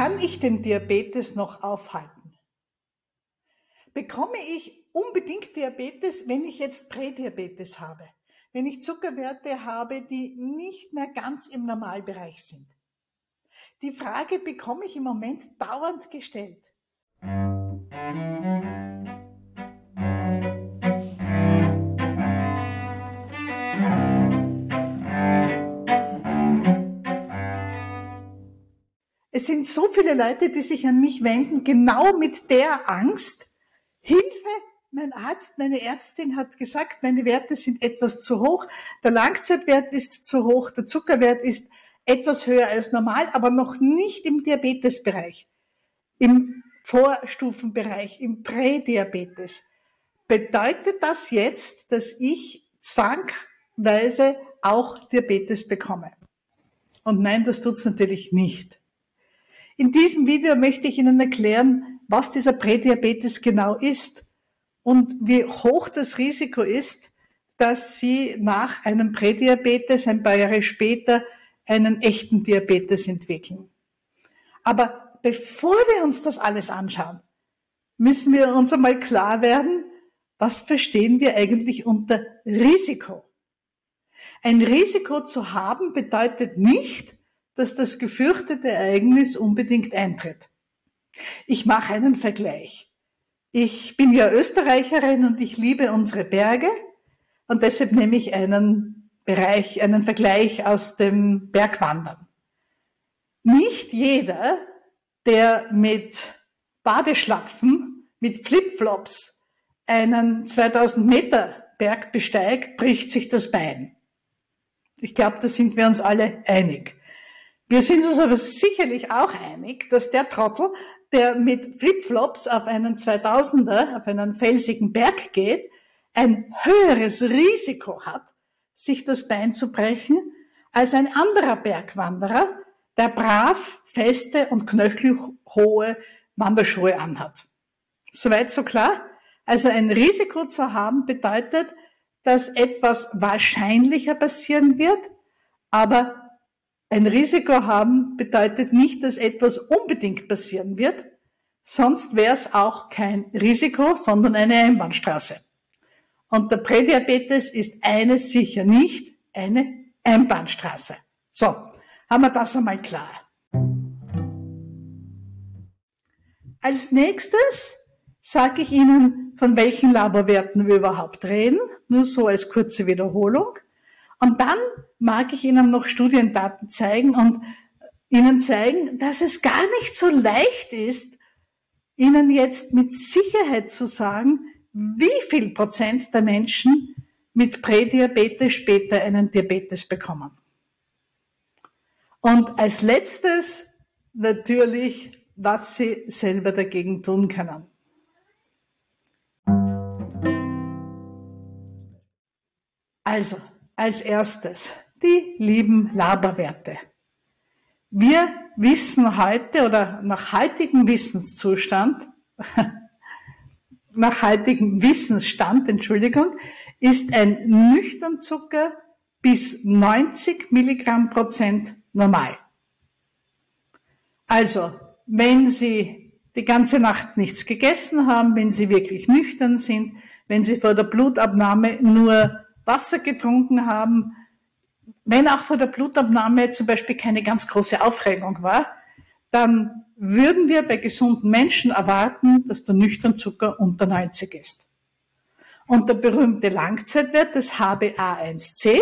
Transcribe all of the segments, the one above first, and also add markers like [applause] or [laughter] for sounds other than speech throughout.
Kann ich den Diabetes noch aufhalten? Bekomme ich unbedingt Diabetes, wenn ich jetzt Prädiabetes habe? Wenn ich Zuckerwerte habe, die nicht mehr ganz im Normalbereich sind? Die Frage bekomme ich im Moment dauernd gestellt. Es sind so viele Leute, die sich an mich wenden, genau mit der Angst, Hilfe, mein Arzt, meine Ärztin hat gesagt, meine Werte sind etwas zu hoch, der Langzeitwert ist zu hoch, der Zuckerwert ist etwas höher als normal, aber noch nicht im Diabetesbereich, im Vorstufenbereich, im Prädiabetes. Bedeutet das jetzt, dass ich zwangweise auch Diabetes bekomme? Und nein, das tut's natürlich nicht. In diesem Video möchte ich Ihnen erklären, was dieser Prädiabetes genau ist und wie hoch das Risiko ist, dass Sie nach einem Prädiabetes ein paar Jahre später einen echten Diabetes entwickeln. Aber bevor wir uns das alles anschauen, müssen wir uns einmal klar werden, was verstehen wir eigentlich unter Risiko? Ein Risiko zu haben bedeutet nicht, dass das gefürchtete Ereignis unbedingt eintritt. Ich mache einen Vergleich. Ich bin ja Österreicherin und ich liebe unsere Berge und deshalb nehme ich einen Bereich, einen Vergleich aus dem Bergwandern. Nicht jeder, der mit Badeschlapfen, mit Flipflops einen 2000 Meter Berg besteigt, bricht sich das Bein. Ich glaube, da sind wir uns alle einig. Wir sind uns aber sicherlich auch einig, dass der Trottel, der mit Flipflops auf einen 2000er, auf einen felsigen Berg geht, ein höheres Risiko hat, sich das Bein zu brechen, als ein anderer Bergwanderer, der brav feste und knöchelhohe Wanderschuhe anhat. Soweit so klar? Also ein Risiko zu haben bedeutet, dass etwas wahrscheinlicher passieren wird, aber ein Risiko haben bedeutet nicht, dass etwas unbedingt passieren wird, sonst wäre es auch kein Risiko, sondern eine Einbahnstraße. Und der Prädiabetes ist eines sicher nicht, eine Einbahnstraße. So, haben wir das einmal klar. Als nächstes sage ich Ihnen, von welchen Laborwerten wir überhaupt reden, nur so als kurze Wiederholung. Und dann mag ich Ihnen noch Studiendaten zeigen und Ihnen zeigen, dass es gar nicht so leicht ist, Ihnen jetzt mit Sicherheit zu sagen, wie viel Prozent der Menschen mit Prädiabetes später einen Diabetes bekommen. Und als letztes natürlich, was Sie selber dagegen tun können. Also, als erstes die lieben Laberwerte. Wir wissen heute oder nach heutigem Wissenszustand, [laughs] nach heutigem Wissensstand, Entschuldigung, ist ein Nüchternzucker bis 90 Milligramm Prozent normal. Also, wenn Sie die ganze Nacht nichts gegessen haben, wenn Sie wirklich nüchtern sind, wenn Sie vor der Blutabnahme nur Wasser getrunken haben, wenn auch vor der Blutabnahme zum Beispiel keine ganz große Aufregung war, dann würden wir bei gesunden Menschen erwarten, dass der Nüchternzucker unter 90 ist. Und der berühmte Langzeitwert des HbA1c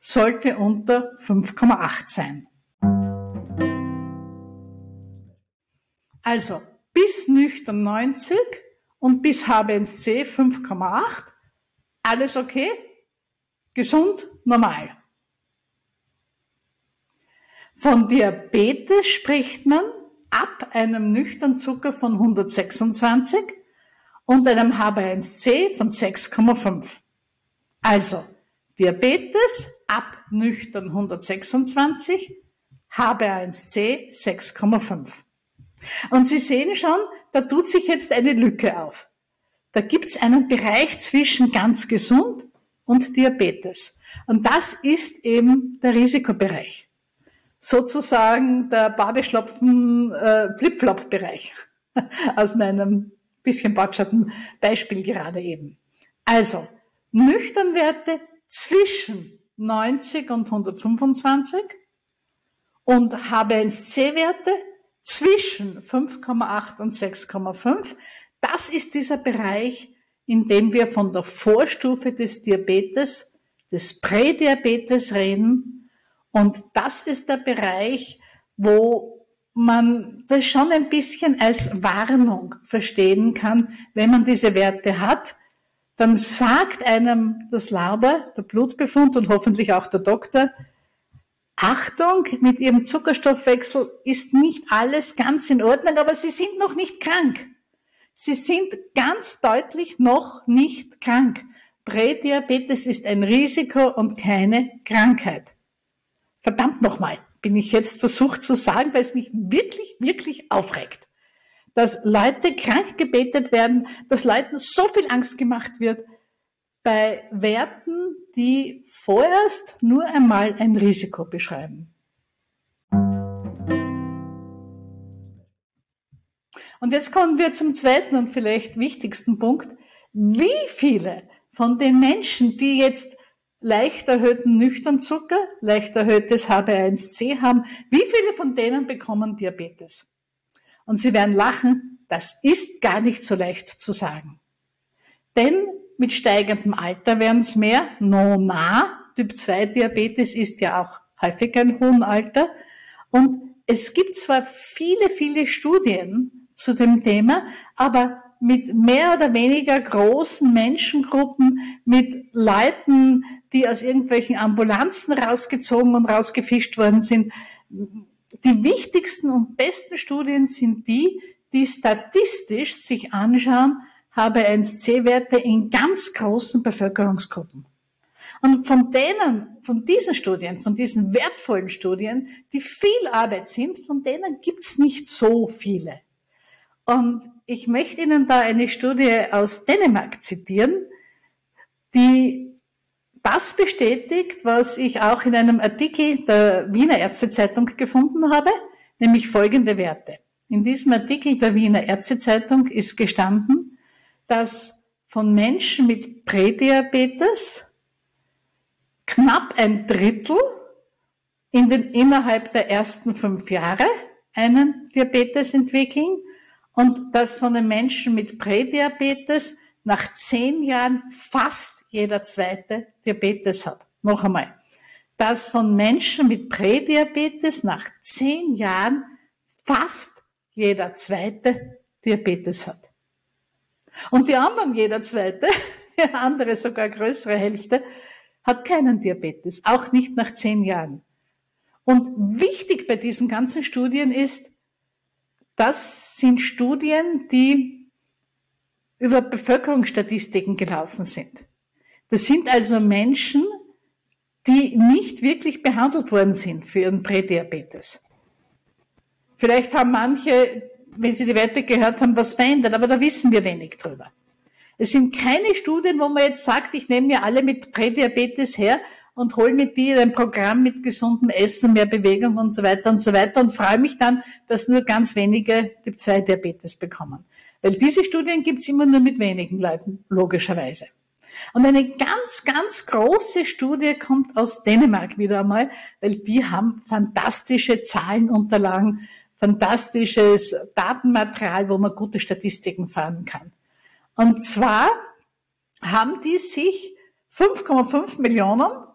sollte unter 5,8 sein. Also bis nüchtern 90 und bis HbA1c 5,8, alles okay? Gesund, normal. Von Diabetes spricht man ab einem Nüchternzucker von 126 und einem HbA1c von 6,5. Also Diabetes ab nüchtern 126, HbA1c 6,5. Und Sie sehen schon, da tut sich jetzt eine Lücke auf. Da gibt's einen Bereich zwischen ganz gesund und Diabetes. Und das ist eben der Risikobereich. sozusagen der Badeschlopfen äh, [laughs] aus meinem bisschen batschatten Beispiel gerade eben. Also, Nüchternwerte zwischen 90 und 125 und H1C-Werte zwischen 5,8 und 6,5. Das ist dieser Bereich, in dem wir von der Vorstufe des Diabetes, des Prädiabetes reden. Und das ist der Bereich, wo man das schon ein bisschen als Warnung verstehen kann, wenn man diese Werte hat. Dann sagt einem das Laber, der Blutbefund und hoffentlich auch der Doktor, Achtung, mit Ihrem Zuckerstoffwechsel ist nicht alles ganz in Ordnung, aber Sie sind noch nicht krank. Sie sind ganz deutlich noch nicht krank. Prädiabetes ist ein Risiko und keine Krankheit. Verdammt nochmal, bin ich jetzt versucht zu sagen, weil es mich wirklich, wirklich aufregt. Dass Leute krank gebetet werden, dass Leuten so viel Angst gemacht wird bei Werten, die vorerst nur einmal ein Risiko beschreiben. Und jetzt kommen wir zum zweiten und vielleicht wichtigsten Punkt. Wie viele von den Menschen, die jetzt leicht erhöhten Nüchternzucker, leicht erhöhtes HB1C haben, wie viele von denen bekommen Diabetes? Und Sie werden lachen, das ist gar nicht so leicht zu sagen. Denn mit steigendem Alter werden es mehr. No, na. Typ 2 Diabetes ist ja auch häufig ein hohen Alter. Und es gibt zwar viele, viele Studien, zu dem Thema, aber mit mehr oder weniger großen Menschengruppen, mit Leuten, die aus irgendwelchen Ambulanzen rausgezogen und rausgefischt worden sind. Die wichtigsten und besten Studien sind die, die statistisch sich anschauen, HB1C-Werte in ganz großen Bevölkerungsgruppen. Und von denen, von diesen Studien, von diesen wertvollen Studien, die viel Arbeit sind, von denen gibt's nicht so viele. Und ich möchte Ihnen da eine Studie aus Dänemark zitieren, die das bestätigt, was ich auch in einem Artikel der Wiener Ärztezeitung gefunden habe, nämlich folgende Werte. In diesem Artikel der Wiener Ärztezeitung ist gestanden, dass von Menschen mit Prädiabetes knapp ein Drittel in den, innerhalb der ersten fünf Jahre einen Diabetes entwickeln und dass von den Menschen mit Prädiabetes nach zehn Jahren fast jeder zweite Diabetes hat. Noch einmal. Dass von Menschen mit Prädiabetes nach zehn Jahren fast jeder zweite Diabetes hat. Und die anderen, jeder zweite, [laughs] die andere sogar größere Hälfte, hat keinen Diabetes, auch nicht nach zehn Jahren. Und wichtig bei diesen ganzen Studien ist, das sind Studien, die über Bevölkerungsstatistiken gelaufen sind. Das sind also Menschen, die nicht wirklich behandelt worden sind für ihren Prädiabetes. Vielleicht haben manche, wenn sie die Werte gehört haben, was verändert, aber da wissen wir wenig drüber. Es sind keine Studien, wo man jetzt sagt, ich nehme mir alle mit Prädiabetes her und hol mit dir ein Programm mit gesundem Essen, mehr Bewegung und so weiter und so weiter und freue mich dann, dass nur ganz wenige Typ 2 Diabetes bekommen. Weil diese Studien gibt's immer nur mit wenigen Leuten, logischerweise. Und eine ganz, ganz große Studie kommt aus Dänemark wieder einmal, weil die haben fantastische Zahlenunterlagen, fantastisches Datenmaterial, wo man gute Statistiken fahren kann. Und zwar haben die sich 5,5 Millionen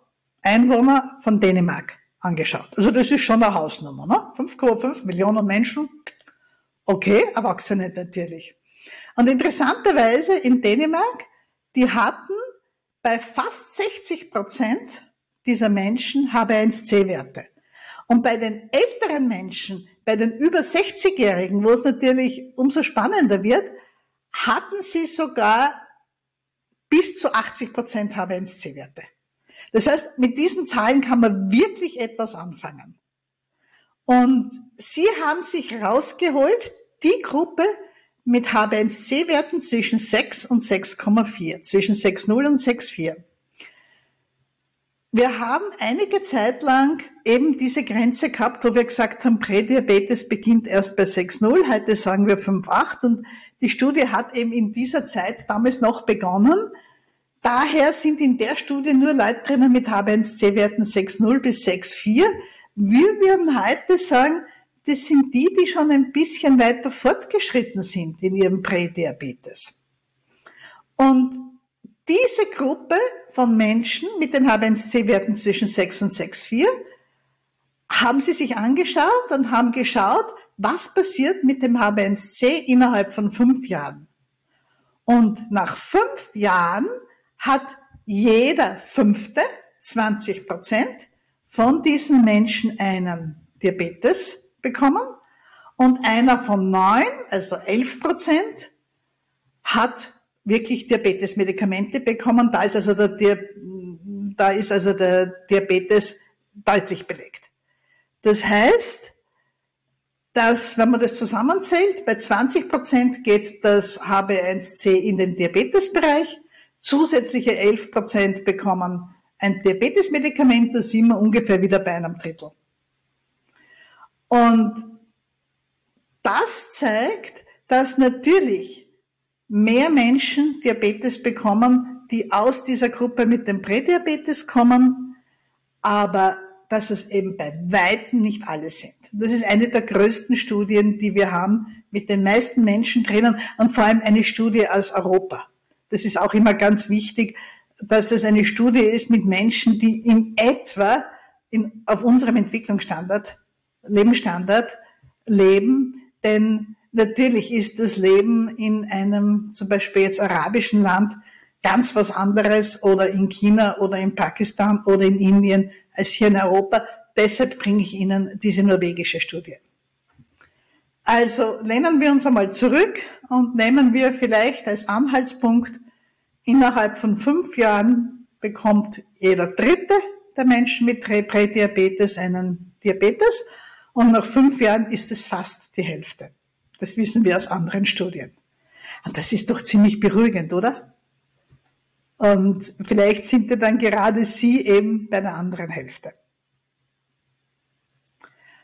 Einwohner von Dänemark angeschaut. Also das ist schon eine Hausnummer, ne? 5,5 Millionen Menschen. Okay, Erwachsene natürlich. Und interessanterweise in Dänemark, die hatten bei fast 60 Prozent dieser Menschen HB1C-Werte. Und bei den älteren Menschen, bei den über 60-Jährigen, wo es natürlich umso spannender wird, hatten sie sogar bis zu 80 Prozent HB1C-Werte. Das heißt, mit diesen Zahlen kann man wirklich etwas anfangen. Und Sie haben sich rausgeholt, die Gruppe mit H1C-Werten zwischen 6 und 6,4, zwischen 6,0 und 6,4. wir haben einige Zeit lang eben diese Grenze gehabt, wo wir gesagt haben, Prädiabetes beginnt erst bei 6,0, heute sagen wir 5,8 und die Studie hat eben in dieser Zeit damals noch begonnen. Daher sind in der Studie nur Leute drinnen mit H1C-Werten 6,0 bis 6,4. Wir würden heute sagen, das sind die, die schon ein bisschen weiter fortgeschritten sind in ihrem Prädiabetes. Und diese Gruppe von Menschen mit den H1C-Werten zwischen 6 und 6,4 haben sie sich angeschaut und haben geschaut, was passiert mit dem H1C innerhalb von fünf Jahren. Und nach fünf Jahren hat jeder fünfte, 20 Prozent, von diesen Menschen einen Diabetes bekommen und einer von neun, also 11 Prozent, hat wirklich Diabetesmedikamente bekommen. Da ist also der, da ist also der Diabetes deutlich belegt. Das heißt, dass, wenn man das zusammenzählt, bei 20 Prozent geht das HB1C in den Diabetesbereich, zusätzliche 11 Prozent bekommen ein Diabetesmedikament, da sind wir ungefähr wieder bei einem Drittel. Und das zeigt, dass natürlich mehr Menschen Diabetes bekommen, die aus dieser Gruppe mit dem Prädiabetes kommen, aber dass es eben bei Weitem nicht alle sind. Das ist eine der größten Studien, die wir haben, mit den meisten Menschen drinnen und vor allem eine Studie aus Europa. Das ist auch immer ganz wichtig, dass es eine Studie ist mit Menschen, die in etwa in, auf unserem Entwicklungsstandard, Lebensstandard leben, denn Natürlich ist das Leben in einem zum Beispiel jetzt arabischen Land ganz was anderes oder in China oder in Pakistan oder in Indien als hier in Europa. Deshalb bringe ich Ihnen diese norwegische Studie. Also lehnen wir uns einmal zurück und nehmen wir vielleicht als Anhaltspunkt, innerhalb von fünf Jahren bekommt jeder dritte der Menschen mit Prädiabetes einen Diabetes und nach fünf Jahren ist es fast die Hälfte. Das wissen wir aus anderen Studien. Und das ist doch ziemlich beruhigend, oder? Und vielleicht sind ja dann gerade Sie eben bei der anderen Hälfte.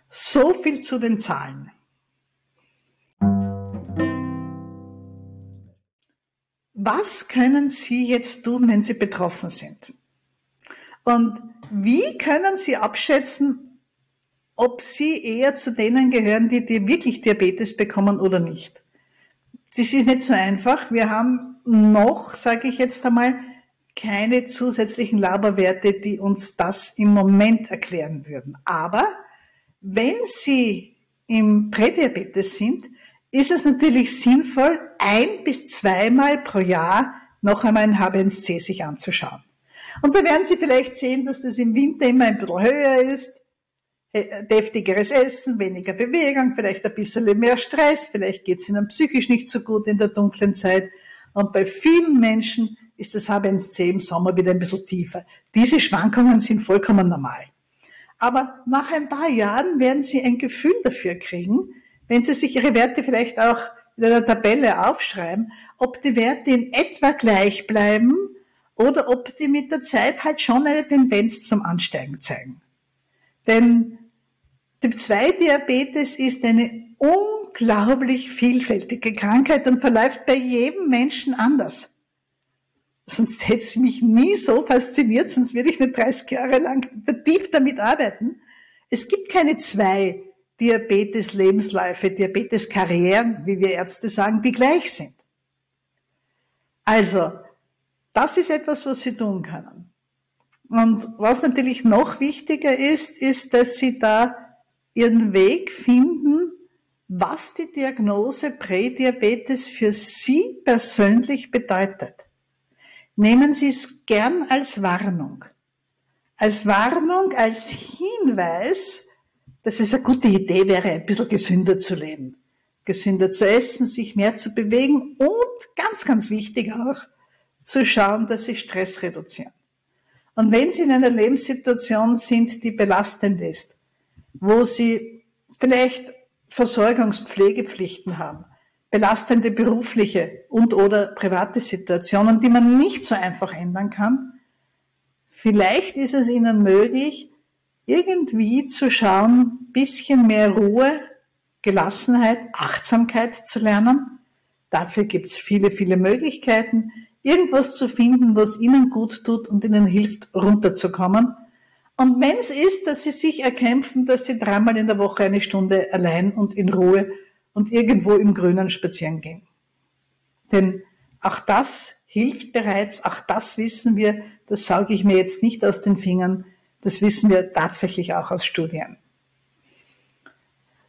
So viel zu den Zahlen. Was können Sie jetzt tun, wenn Sie betroffen sind? Und wie können Sie abschätzen, ob sie eher zu denen gehören, die, die wirklich Diabetes bekommen oder nicht. Das ist nicht so einfach. Wir haben noch, sage ich jetzt einmal, keine zusätzlichen Laborwerte, die uns das im Moment erklären würden. Aber wenn Sie im Prädiabetes sind, ist es natürlich sinnvoll, ein bis zweimal pro Jahr noch einmal ein H1C sich anzuschauen. Und da werden Sie vielleicht sehen, dass das im Winter immer ein bisschen höher ist, äh, deftigeres Essen, weniger Bewegung, vielleicht ein bisschen mehr Stress, vielleicht geht es ihnen psychisch nicht so gut in der dunklen Zeit. Und bei vielen Menschen ist das H1C im Sommer wieder ein bisschen tiefer. Diese Schwankungen sind vollkommen normal. Aber nach ein paar Jahren werden Sie ein Gefühl dafür kriegen, wenn Sie sich Ihre Werte vielleicht auch in einer Tabelle aufschreiben, ob die Werte in etwa gleich bleiben oder ob die mit der Zeit halt schon eine Tendenz zum Ansteigen zeigen. Denn Typ 2 Diabetes ist eine unglaublich vielfältige Krankheit und verläuft bei jedem Menschen anders. Sonst hätte es mich nie so fasziniert, sonst würde ich nicht 30 Jahre lang vertieft damit arbeiten. Es gibt keine zwei Diabetes-Lebensläufe, Diabetes-Karrieren, wie wir Ärzte sagen, die gleich sind. Also, das ist etwas, was Sie tun können. Und was natürlich noch wichtiger ist, ist, dass Sie da Ihren Weg finden, was die Diagnose Prädiabetes für Sie persönlich bedeutet. Nehmen Sie es gern als Warnung. Als Warnung, als Hinweis, dass es eine gute Idee wäre, ein bisschen gesünder zu leben. Gesünder zu essen, sich mehr zu bewegen und ganz, ganz wichtig auch, zu schauen, dass Sie Stress reduzieren. Und wenn Sie in einer Lebenssituation sind, die belastend ist, wo Sie vielleicht Versorgungspflegepflichten haben, belastende berufliche und oder private Situationen, die man nicht so einfach ändern kann, Vielleicht ist es Ihnen möglich, irgendwie zu schauen, bisschen mehr Ruhe, Gelassenheit, Achtsamkeit zu lernen. Dafür gibt es viele, viele Möglichkeiten, irgendwas zu finden, was Ihnen gut tut und Ihnen hilft, runterzukommen. Und wenn es ist, dass Sie sich erkämpfen, dass Sie dreimal in der Woche eine Stunde allein und in Ruhe und irgendwo im Grünen spazieren gehen. Denn auch das hilft bereits, auch das wissen wir, das sauge ich mir jetzt nicht aus den Fingern, das wissen wir tatsächlich auch aus Studien.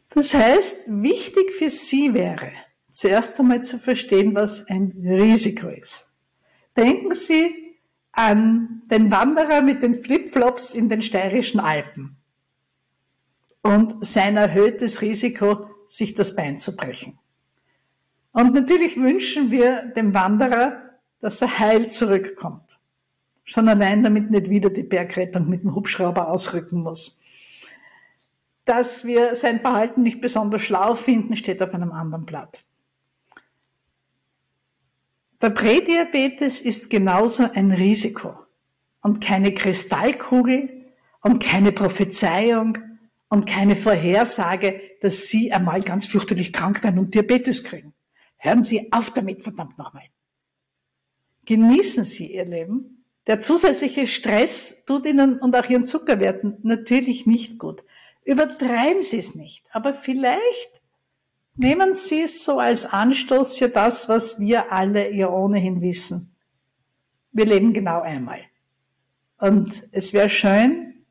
Das heißt, wichtig für Sie wäre, zuerst einmal zu verstehen, was ein Risiko ist. Denken Sie an den Wanderer mit den Flipflops in den steirischen Alpen und sein erhöhtes Risiko, sich das Bein zu brechen. Und natürlich wünschen wir dem Wanderer, dass er heil zurückkommt. Schon allein damit nicht wieder die Bergrettung mit dem Hubschrauber ausrücken muss. Dass wir sein Verhalten nicht besonders schlau finden, steht auf einem anderen Blatt. Der Prädiabetes ist genauso ein Risiko und keine Kristallkugel und keine Prophezeiung und keine Vorhersage, dass Sie einmal ganz fürchterlich krank werden und Diabetes kriegen. Hören Sie auf damit, verdammt nochmal. Genießen Sie Ihr Leben. Der zusätzliche Stress tut Ihnen und auch Ihren Zuckerwerten natürlich nicht gut. Übertreiben Sie es nicht, aber vielleicht nehmen Sie es so als Anstoß für das, was wir alle ja ohnehin wissen. Wir leben genau einmal. Und es wäre schön,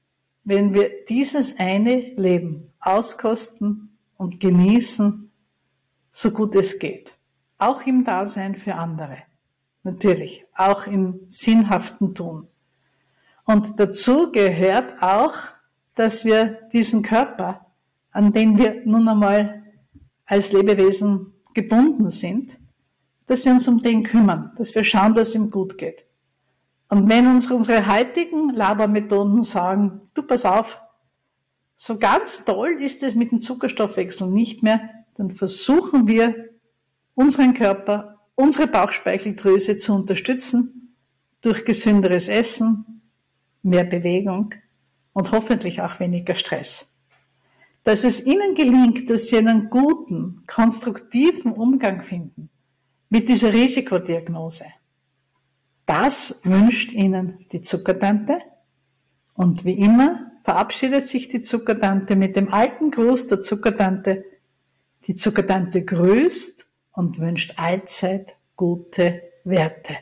wenn wir dieses eine Leben auskosten und genießen, so gut es geht auch im Dasein für andere. Natürlich, auch im sinnhaften Tun. Und dazu gehört auch, dass wir diesen Körper, an den wir nun einmal als Lebewesen gebunden sind, dass wir uns um den kümmern, dass wir schauen, dass es ihm gut geht. Und wenn uns unsere heutigen Labermethoden sagen, du pass auf, so ganz toll ist es mit dem Zuckerstoffwechsel nicht mehr, dann versuchen wir unseren Körper, unsere Bauchspeicheldrüse zu unterstützen durch gesünderes Essen, mehr Bewegung und hoffentlich auch weniger Stress. Dass es Ihnen gelingt, dass Sie einen guten, konstruktiven Umgang finden mit dieser Risikodiagnose, das wünscht Ihnen die Zuckertante. Und wie immer verabschiedet sich die Zuckertante mit dem alten Gruß der Zuckertante. Die Zuckertante grüßt und wünscht allzeit gute Werte.